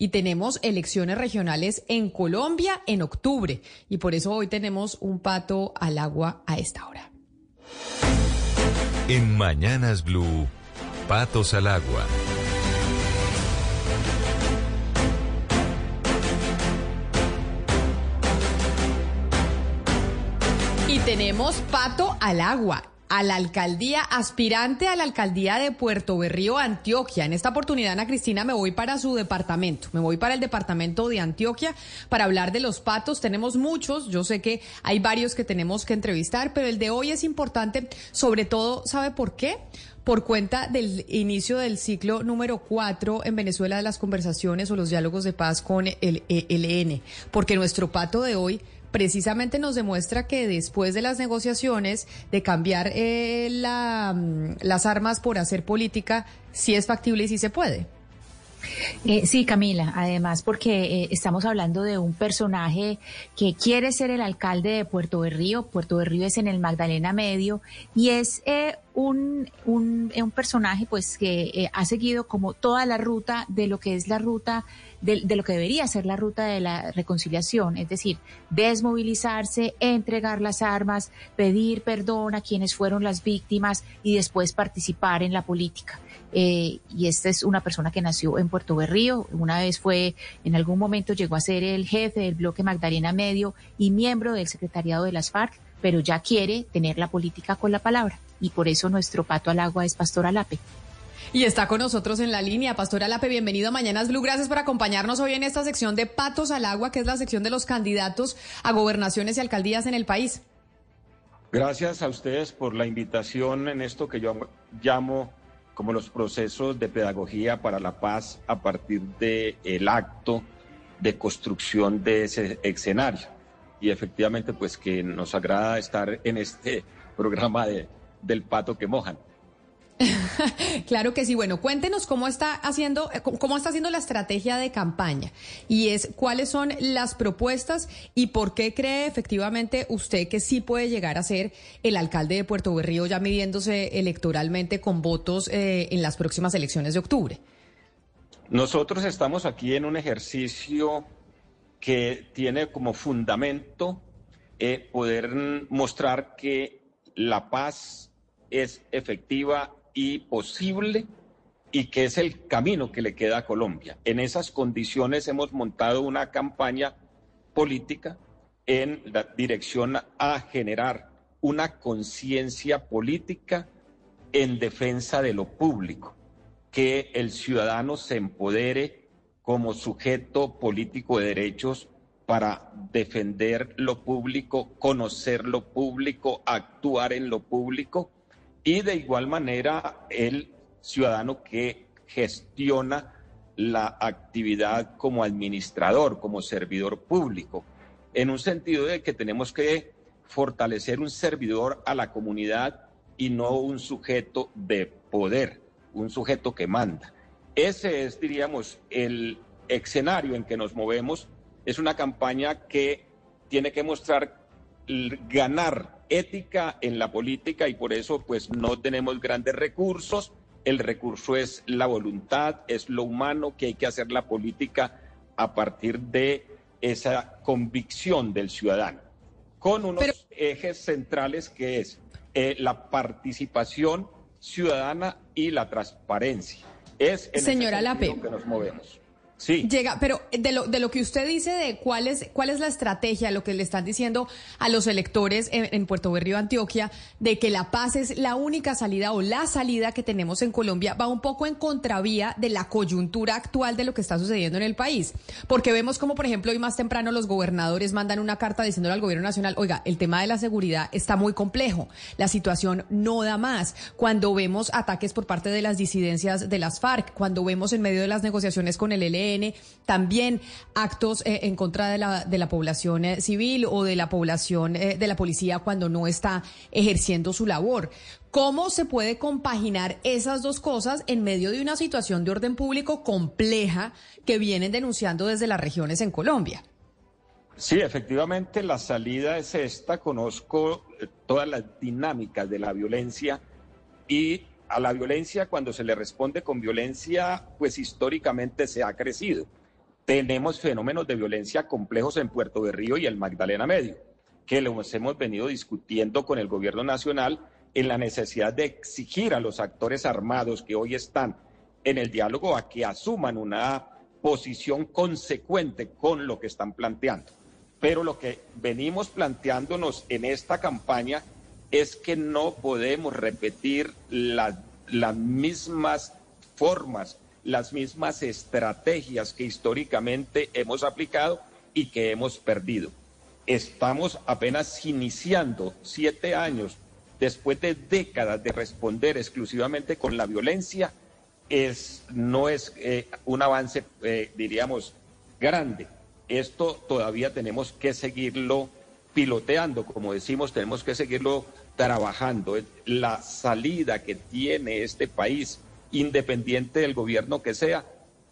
y tenemos elecciones regionales en Colombia en octubre. Y por eso hoy tenemos un pato al agua a esta hora. En Mañanas Blue, patos al agua. Y tenemos pato al agua a la alcaldía, aspirante a la alcaldía de Puerto Berrío, Antioquia. En esta oportunidad, Ana Cristina, me voy para su departamento, me voy para el departamento de Antioquia para hablar de los patos. Tenemos muchos, yo sé que hay varios que tenemos que entrevistar, pero el de hoy es importante, sobre todo, ¿sabe por qué? por cuenta del inicio del ciclo número cuatro en Venezuela de las conversaciones o los diálogos de paz con el ELN, porque nuestro pato de hoy precisamente nos demuestra que después de las negociaciones de cambiar eh, mm, las armas por hacer política, sí es factible y sí se puede. Eh, sí, Camila, además porque eh, estamos hablando de un personaje que quiere ser el alcalde de Puerto Berrío. Puerto Berrío es en el Magdalena Medio y es eh, un, un, un, personaje pues que ha seguido como toda la ruta de lo que es la ruta de, lo que debería ser la ruta de la reconciliación, es decir, desmovilizarse, entregar las armas, pedir perdón a quienes fueron las víctimas y después participar en la política. Eh, y esta es una persona que nació en Puerto Berrío, una vez fue, en algún momento llegó a ser el jefe del bloque Magdalena Medio y miembro del secretariado de las FARC, pero ya quiere tener la política con la palabra y por eso nuestro pato al agua es Pastor Alape. Y está con nosotros en la línea, Pastor Alape, bienvenido a Mañanas Blue. Gracias por acompañarnos hoy en esta sección de Patos al Agua, que es la sección de los candidatos a gobernaciones y alcaldías en el país. Gracias a ustedes por la invitación en esto que yo llamo como los procesos de pedagogía para la paz a partir del el acto de construcción de ese escenario. Y efectivamente, pues que nos agrada estar en este programa de, del pato que mojan. claro que sí. Bueno, cuéntenos cómo está haciendo, cómo está haciendo la estrategia de campaña y es cuáles son las propuestas y por qué cree efectivamente usted que sí puede llegar a ser el alcalde de Puerto Berrío ya midiéndose electoralmente con votos eh, en las próximas elecciones de octubre. Nosotros estamos aquí en un ejercicio que tiene como fundamento eh, poder mostrar que la paz es efectiva y posible y que es el camino que le queda a Colombia. En esas condiciones hemos montado una campaña política en la dirección a generar una conciencia política en defensa de lo público, que el ciudadano se empodere como sujeto político de derechos para defender lo público, conocer lo público, actuar en lo público y de igual manera el ciudadano que gestiona la actividad como administrador, como servidor público, en un sentido de que tenemos que fortalecer un servidor a la comunidad y no un sujeto de poder, un sujeto que manda. Ese es, diríamos, el escenario en que nos movemos. Es una campaña que tiene que mostrar ganar ética en la política y por eso pues no tenemos grandes recursos. El recurso es la voluntad, es lo humano que hay que hacer la política a partir de esa convicción del ciudadano, con unos ejes centrales que es eh, la participación ciudadana y la transparencia. Es en Señora Lape. que nos movemos. Sí. Llega, pero de lo, de lo que usted dice de cuál es, cuál es la estrategia, lo que le están diciendo a los electores en, Puerto Berrío, Antioquia, de que la paz es la única salida o la salida que tenemos en Colombia, va un poco en contravía de la coyuntura actual de lo que está sucediendo en el país. Porque vemos como, por ejemplo, hoy más temprano los gobernadores mandan una carta diciéndole al gobierno nacional, oiga, el tema de la seguridad está muy complejo, la situación no da más. Cuando vemos ataques por parte de las disidencias de las FARC, cuando vemos en medio de las negociaciones con el LN, también actos eh, en contra de la, de la población eh, civil o de la población eh, de la policía cuando no está ejerciendo su labor. ¿Cómo se puede compaginar esas dos cosas en medio de una situación de orden público compleja que vienen denunciando desde las regiones en Colombia? Sí, efectivamente, la salida es esta. Conozco todas las dinámicas de la violencia y a la violencia, cuando se le responde con violencia, pues históricamente se ha crecido. tenemos fenómenos de violencia complejos en Puerto Berrío y el Magdalena Medio, que los hemos venido discutiendo con el gobierno nacional en la necesidad de exigir a los actores armados que hoy están en el diálogo a que asuman una posición consecuente con lo que están planteando. Pero lo que venimos planteándonos en esta campaña es que no podemos repetir las mismas formas, las mismas estrategias que históricamente hemos aplicado y que hemos perdido. Estamos apenas iniciando siete años después de décadas de responder exclusivamente con la violencia, es, no es eh, un avance, eh, diríamos, grande. Esto todavía tenemos que seguirlo piloteando, como decimos, tenemos que seguirlo trabajando. La salida que tiene este país, independiente del gobierno que sea,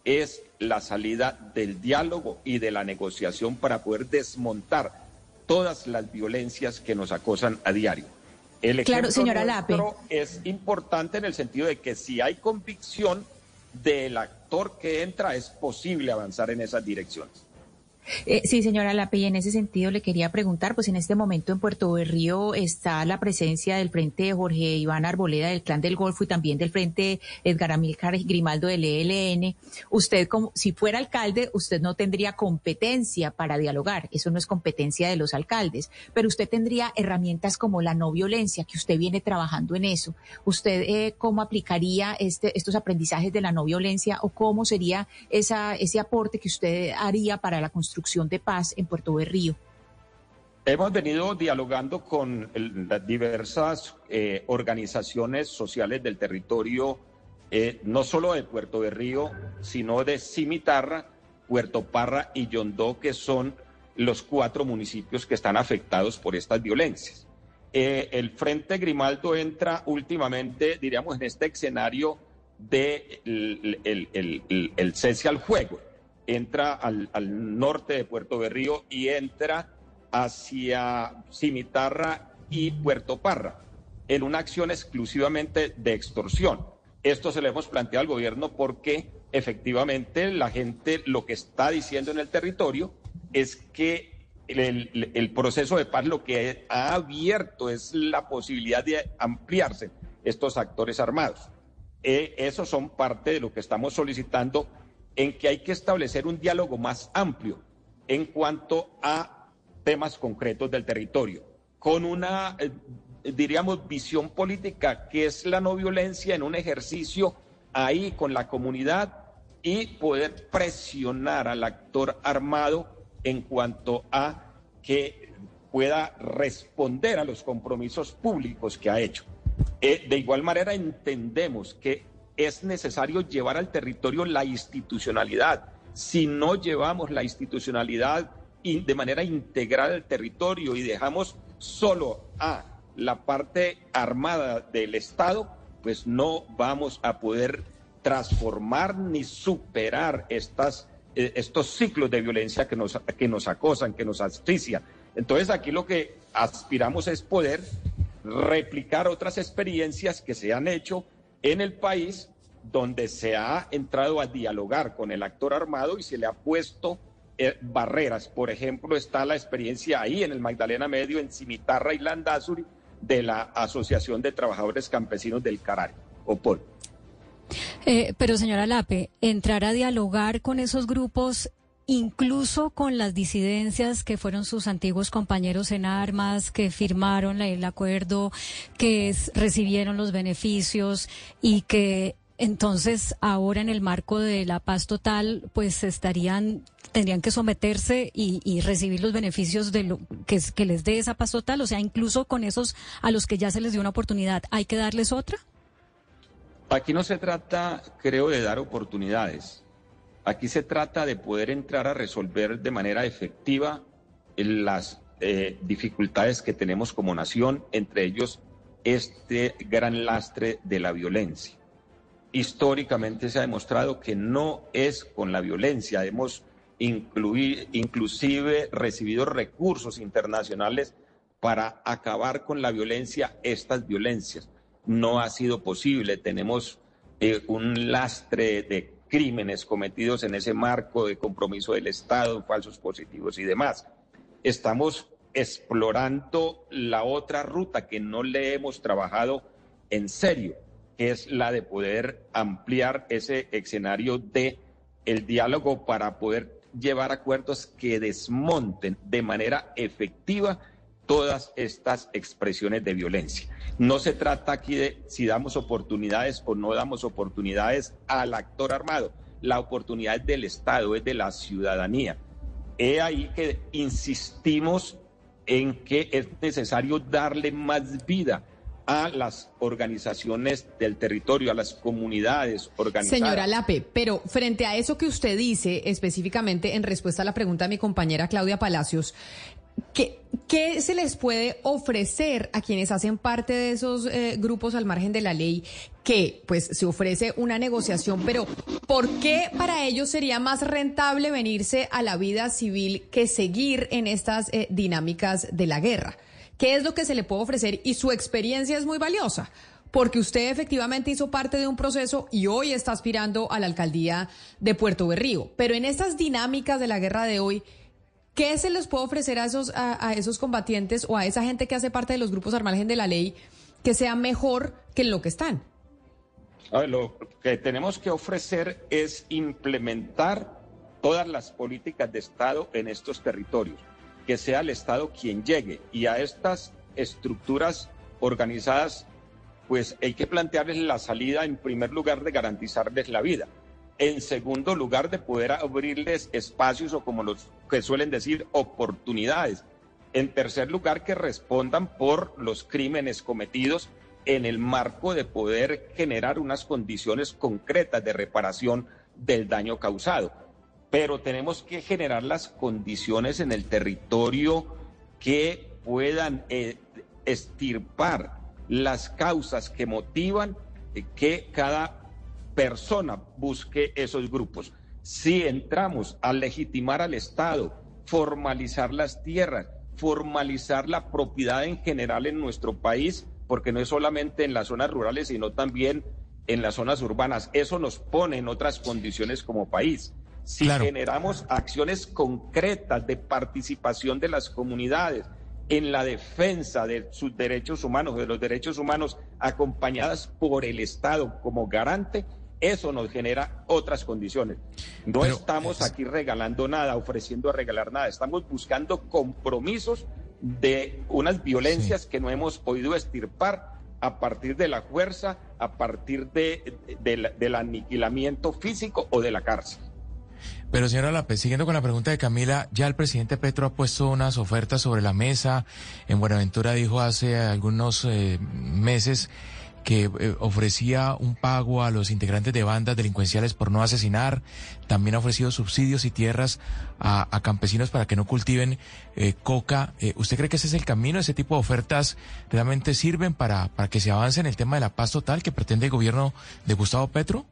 es la salida del diálogo y de la negociación para poder desmontar todas las violencias que nos acosan a diario. El claro, señora Lape. es importante en el sentido de que si hay convicción del actor que entra, es posible avanzar en esas direcciones. Eh, sí, señora Lape, en ese sentido le quería preguntar, pues en este momento en Puerto Berrío está la presencia del Frente Jorge Iván Arboleda del Clan del Golfo y también del Frente Edgar Amílcar Grimaldo del ELN. Usted, como si fuera alcalde, usted no tendría competencia para dialogar, eso no es competencia de los alcaldes, pero usted tendría herramientas como la no violencia, que usted viene trabajando en eso. ¿Usted eh, cómo aplicaría este, estos aprendizajes de la no violencia o cómo sería ese aporte que usted haría para la construcción de paz en Puerto? Hemos venido dialogando con las diversas eh, organizaciones sociales del territorio, eh, no solo de Puerto Berrío, sino de Cimitarra, Puerto Parra y Yondó, que son los cuatro municipios que están afectados por estas violencias. Eh, el Frente Grimaldo entra últimamente, diríamos, en este escenario de el cese al juego entra al, norte de Puerto Berrío y entra hacia Cimitarra y Puerto Parra en una acción exclusivamente de extorsión. Esto se le hemos planteado al gobierno porque efectivamente la gente lo que está diciendo en el territorio es que el, proceso de paz lo que ha abierto es la posibilidad de ampliarse estos actores armados. Eh, esos son parte de lo que estamos solicitando en que hay que establecer un diálogo más amplio en cuanto a temas concretos del territorio, con una, eh, diríamos, visión política que es la no violencia en un ejercicio ahí con la comunidad y poder presionar al actor armado en cuanto a que pueda responder a los compromisos públicos que ha hecho. Eh, de igual manera entendemos que es necesario llevar al territorio la institucionalidad. Si no llevamos la institucionalidad de manera integral al territorio y dejamos solo a la parte armada del Estado, pues no vamos a poder transformar ni superar eh, estos ciclos de violencia que nos, que nos acosan, que nos asfixian. Entonces aquí lo que aspiramos es poder replicar otras experiencias que se han hecho en el país donde se ha entrado a dialogar con el actor armado y se le ha puesto eh, barreras. Por ejemplo, está la experiencia ahí en el Magdalena Medio, en Cimitarra y Landazuri, de la Asociación de Trabajadores Campesinos del Carari, OPOL. Eh, pero señora Lape, entrar a dialogar con esos grupos incluso con las disidencias que fueron sus antiguos compañeros en armas, que firmaron el acuerdo, que recibieron los beneficios y que entonces ahora en el marco de la paz total, pues estarían tendrían que someterse y, recibir los beneficios de lo que, que les dé esa paz total, o sea, incluso con esos a los que ya se les dio una oportunidad, ¿hay que darles otra? Aquí no se trata, creo, de dar oportunidades. Aquí se trata de poder entrar a resolver de manera efectiva las eh, dificultades que tenemos como nación, entre ellos este gran lastre de la violencia. Históricamente se ha demostrado que no es con la violencia. Hemos incluir, inclusive recibido recursos internacionales para acabar con la violencia, estas violencias. No ha sido posible. Tenemos eh, un lastre de crímenes cometidos en ese marco de compromiso del Estado, falsos positivos y demás. Estamos explorando la otra ruta que no le hemos trabajado en serio, que es la de poder ampliar ese escenario de el diálogo para poder llevar acuerdos que desmonten de manera efectiva todas estas expresiones de violencia. No se trata aquí de si damos oportunidades o no damos oportunidades al actor armado. La oportunidad es del Estado, es de la ciudadanía. He ahí que insistimos en que es necesario darle más vida a las organizaciones del territorio, a las comunidades organizadas. Señora Lape, pero frente a eso que usted dice específicamente en respuesta a la pregunta de mi compañera Claudia Palacios, ¿Qué, ¿Qué, se les puede ofrecer a quienes hacen parte de esos eh, grupos al margen de la ley? Que pues se ofrece una negociación, pero ¿por qué para ellos sería más rentable venirse a la vida civil que seguir en estas eh, dinámicas de la guerra? ¿Qué es lo que se le puede ofrecer? Y su experiencia es muy valiosa porque usted efectivamente hizo parte de un proceso y hoy está aspirando a la alcaldía de Puerto Berrío. Pero en estas dinámicas de la guerra de hoy, ¿Qué se les puede ofrecer a esos, combatientes o a esa gente que hace parte de los grupos al margen de la ley que sea mejor que lo que están? lo que tenemos que ofrecer es implementar todas las políticas de Estado en estos territorios, que sea el Estado quien llegue y a estas estructuras organizadas, pues hay que plantearles la salida en primer lugar de garantizarles la vida en segundo lugar, de poder abrirles espacios o como los que suelen decir, oportunidades. En tercer lugar, que respondan por los crímenes cometidos en el marco de poder generar unas condiciones concretas de reparación del daño causado. Pero tenemos que generar las condiciones en el territorio que puedan eh, estirpar las causas que motivan eh, que cada persona busque esos grupos. Si entramos a legitimar al Estado, formalizar las tierras, formalizar la propiedad en general en nuestro país, porque no es solamente en las zonas rurales, sino también en las zonas urbanas. Eso nos pone en otras condiciones como país. Si generamos acciones concretas de participación de las comunidades en la defensa de sus derechos humanos, de los derechos humanos, acompañadas por el Estado como garante, eso nos genera otras condiciones. No estamos aquí regalando nada, ofreciendo a regalar nada. Estamos buscando compromisos de unas violencias que no hemos podido estirpar a partir de la fuerza, a partir de, del aniquilamiento físico o de la cárcel. Pero señora López, siguiendo con la pregunta de Camila, ya el presidente Petro ha puesto unas ofertas sobre la mesa. En Buenaventura dijo hace algunos eh, meses que eh, ofrecía un pago a los integrantes de bandas delincuenciales por no asesinar. También ha ofrecido subsidios y tierras a, campesinos para que no cultiven eh, coca. Eh, ¿Usted cree que ese es el camino? ¿Ese tipo de ofertas realmente sirven para, para que se avance en el tema de la paz total que pretende el gobierno de Gustavo Petro?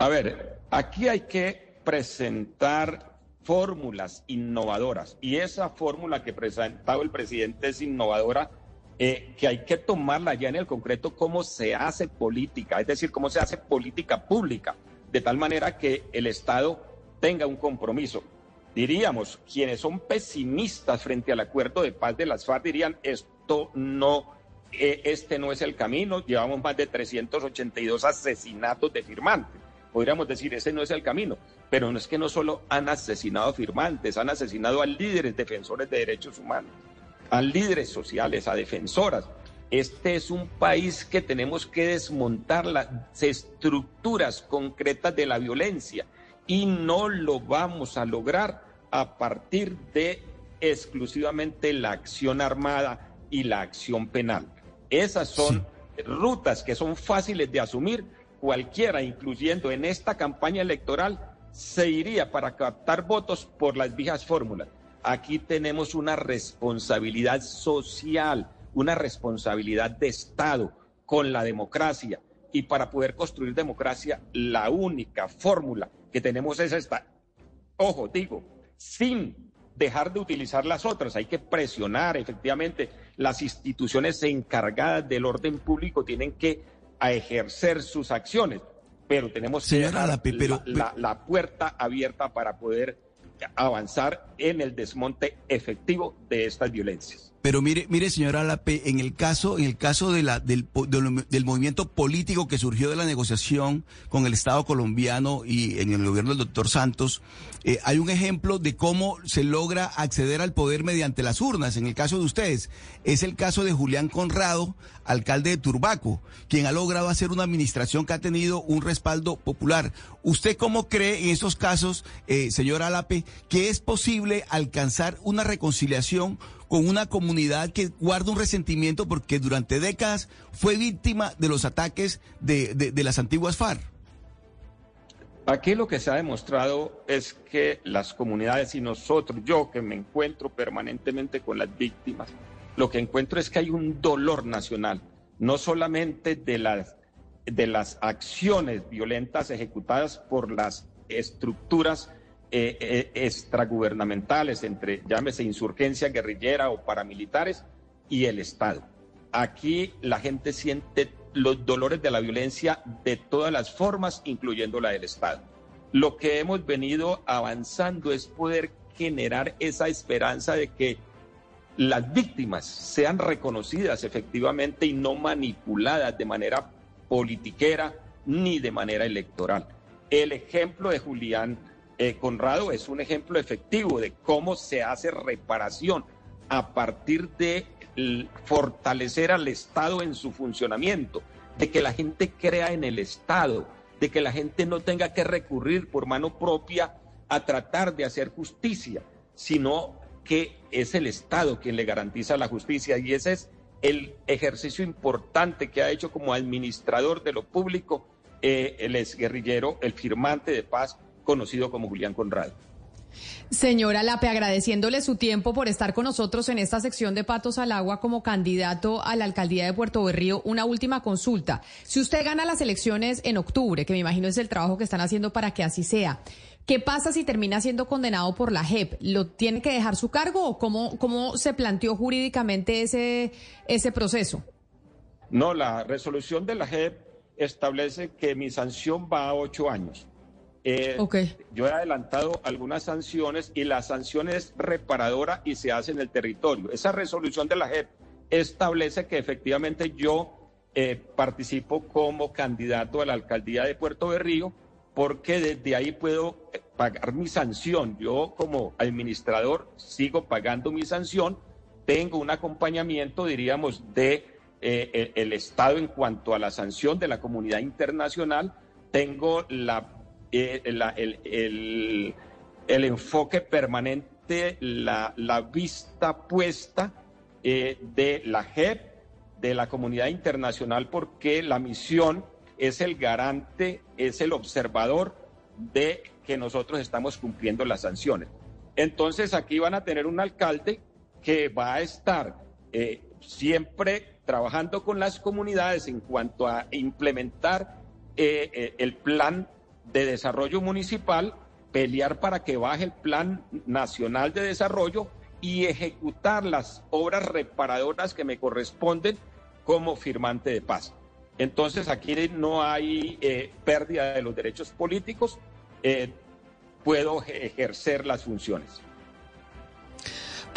A ver, aquí hay que presentar fórmulas innovadoras y esa fórmula que presentado el presidente es innovadora eh, que hay que tomarla ya en el concreto cómo se hace política, es decir, cómo se hace política pública, de tal manera que el Estado tenga un compromiso. Diríamos, quienes son pesimistas frente al acuerdo de paz de las FARC dirían, esto no, eh, este no es el camino, llevamos más de 382 asesinatos de firmantes. Podríamos decir, ese no es el camino, pero no es que no solo han asesinado firmantes, han asesinado a líderes defensores de derechos humanos a líderes sociales, a defensoras. Este es un país que tenemos que desmontar las estructuras concretas de la violencia y no lo vamos a lograr a partir de exclusivamente la acción armada y la acción penal. Esas son rutas que son fáciles de asumir. Cualquiera, incluyendo en esta campaña electoral, se iría para captar votos por las viejas fórmulas. Aquí tenemos una responsabilidad social, una responsabilidad de Estado con la democracia. Y para poder construir democracia, la única fórmula que tenemos es esta. Ojo, digo, sin dejar de utilizar las otras. Hay que presionar, efectivamente, las instituciones encargadas del orden público tienen que ejercer sus acciones. pero tenemos que dejar la puerta abierta para poder avanzar en el desmonte efectivo de estas violencias. Pero mire, mire, señora Lape, en el caso, en el caso de la, del, movimiento político que surgió de la negociación con el Estado colombiano y en el gobierno del doctor Santos, eh, hay un ejemplo de cómo se logra acceder al poder mediante las urnas. En el caso de ustedes, es el caso de Julián Conrado, alcalde de Turbaco, quien ha logrado hacer una administración que ha tenido un respaldo popular. ¿Usted cómo cree en estos casos, eh, señora Lape, que es posible alcanzar una reconciliación? Con una comunidad que guarda un resentimiento porque durante décadas fue víctima de los ataques de, las antiguas FARC. Aquí lo que se ha demostrado es que las comunidades y nosotros, yo que me encuentro permanentemente con las víctimas, lo que encuentro es que hay un dolor nacional, no solamente de las, de las acciones violentas ejecutadas por las estructuras eh, eh, extragubernamentales entre, llámese, insurgencia guerrillera o paramilitares y el Estado. Aquí la gente siente los dolores de la violencia de todas las formas, incluyendo la del Estado. Lo que hemos venido avanzando es poder generar esa esperanza de que las víctimas sean reconocidas efectivamente y no manipuladas de manera politiquera ni de manera electoral. El ejemplo de Julián eh, Conrado es un ejemplo efectivo de cómo se hace reparación a partir de fortalecer al Estado en su funcionamiento, de que la gente crea en el Estado, de que la gente no tenga que recurrir por mano propia a tratar de hacer justicia, sino que es el Estado quien le garantiza la justicia. Y ese es el ejercicio importante que ha hecho como administrador de lo público eh, el exguerrillero, el firmante de paz conocido como Julián Conrado. Señora Lape, agradeciéndole su tiempo por estar con nosotros en esta sección de Patos al Agua como candidato a la alcaldía de Puerto Berrío. Una última consulta. Si usted gana las elecciones en octubre, que me imagino es el trabajo que están haciendo para que así sea, ¿qué pasa si termina siendo condenado por la JEP? ¿Lo tiene que dejar su cargo o cómo, cómo se planteó jurídicamente ese, ese proceso? No, la resolución de la JEP establece que mi sanción va a ocho años. Eh, yo he adelantado algunas sanciones y la sanción es reparadora y se hace en el territorio. Esa resolución de la JEP establece que efectivamente yo eh, participo como candidato a la alcaldía de Puerto Berrío porque desde ahí puedo eh, pagar mi sanción. Yo como administrador sigo pagando mi sanción, tengo un acompañamiento, diríamos, de el Estado en cuanto a la sanción de la comunidad internacional, tengo la eh, el, enfoque permanente, la, vista puesta eh, de la JEP, de la comunidad internacional, porque la misión es el garante, es el observador de que nosotros estamos cumpliendo las sanciones. Entonces aquí van a tener un alcalde que va a estar eh, siempre trabajando con las comunidades en cuanto a implementar el plan de desarrollo municipal, pelear para que baje el Plan Nacional de Desarrollo y ejecutar las obras reparadoras que me corresponden como firmante de paz. Entonces aquí no hay eh, pérdida de los derechos políticos, eh, puedo ejercer las funciones.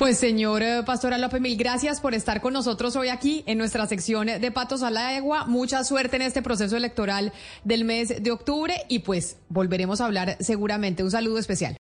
Pues señor eh, Pastora López, mil gracias por estar con nosotros hoy aquí en nuestra sección de Patos a la Agua. Mucha suerte en este proceso electoral del mes de octubre y pues volveremos a hablar seguramente. Un saludo especial.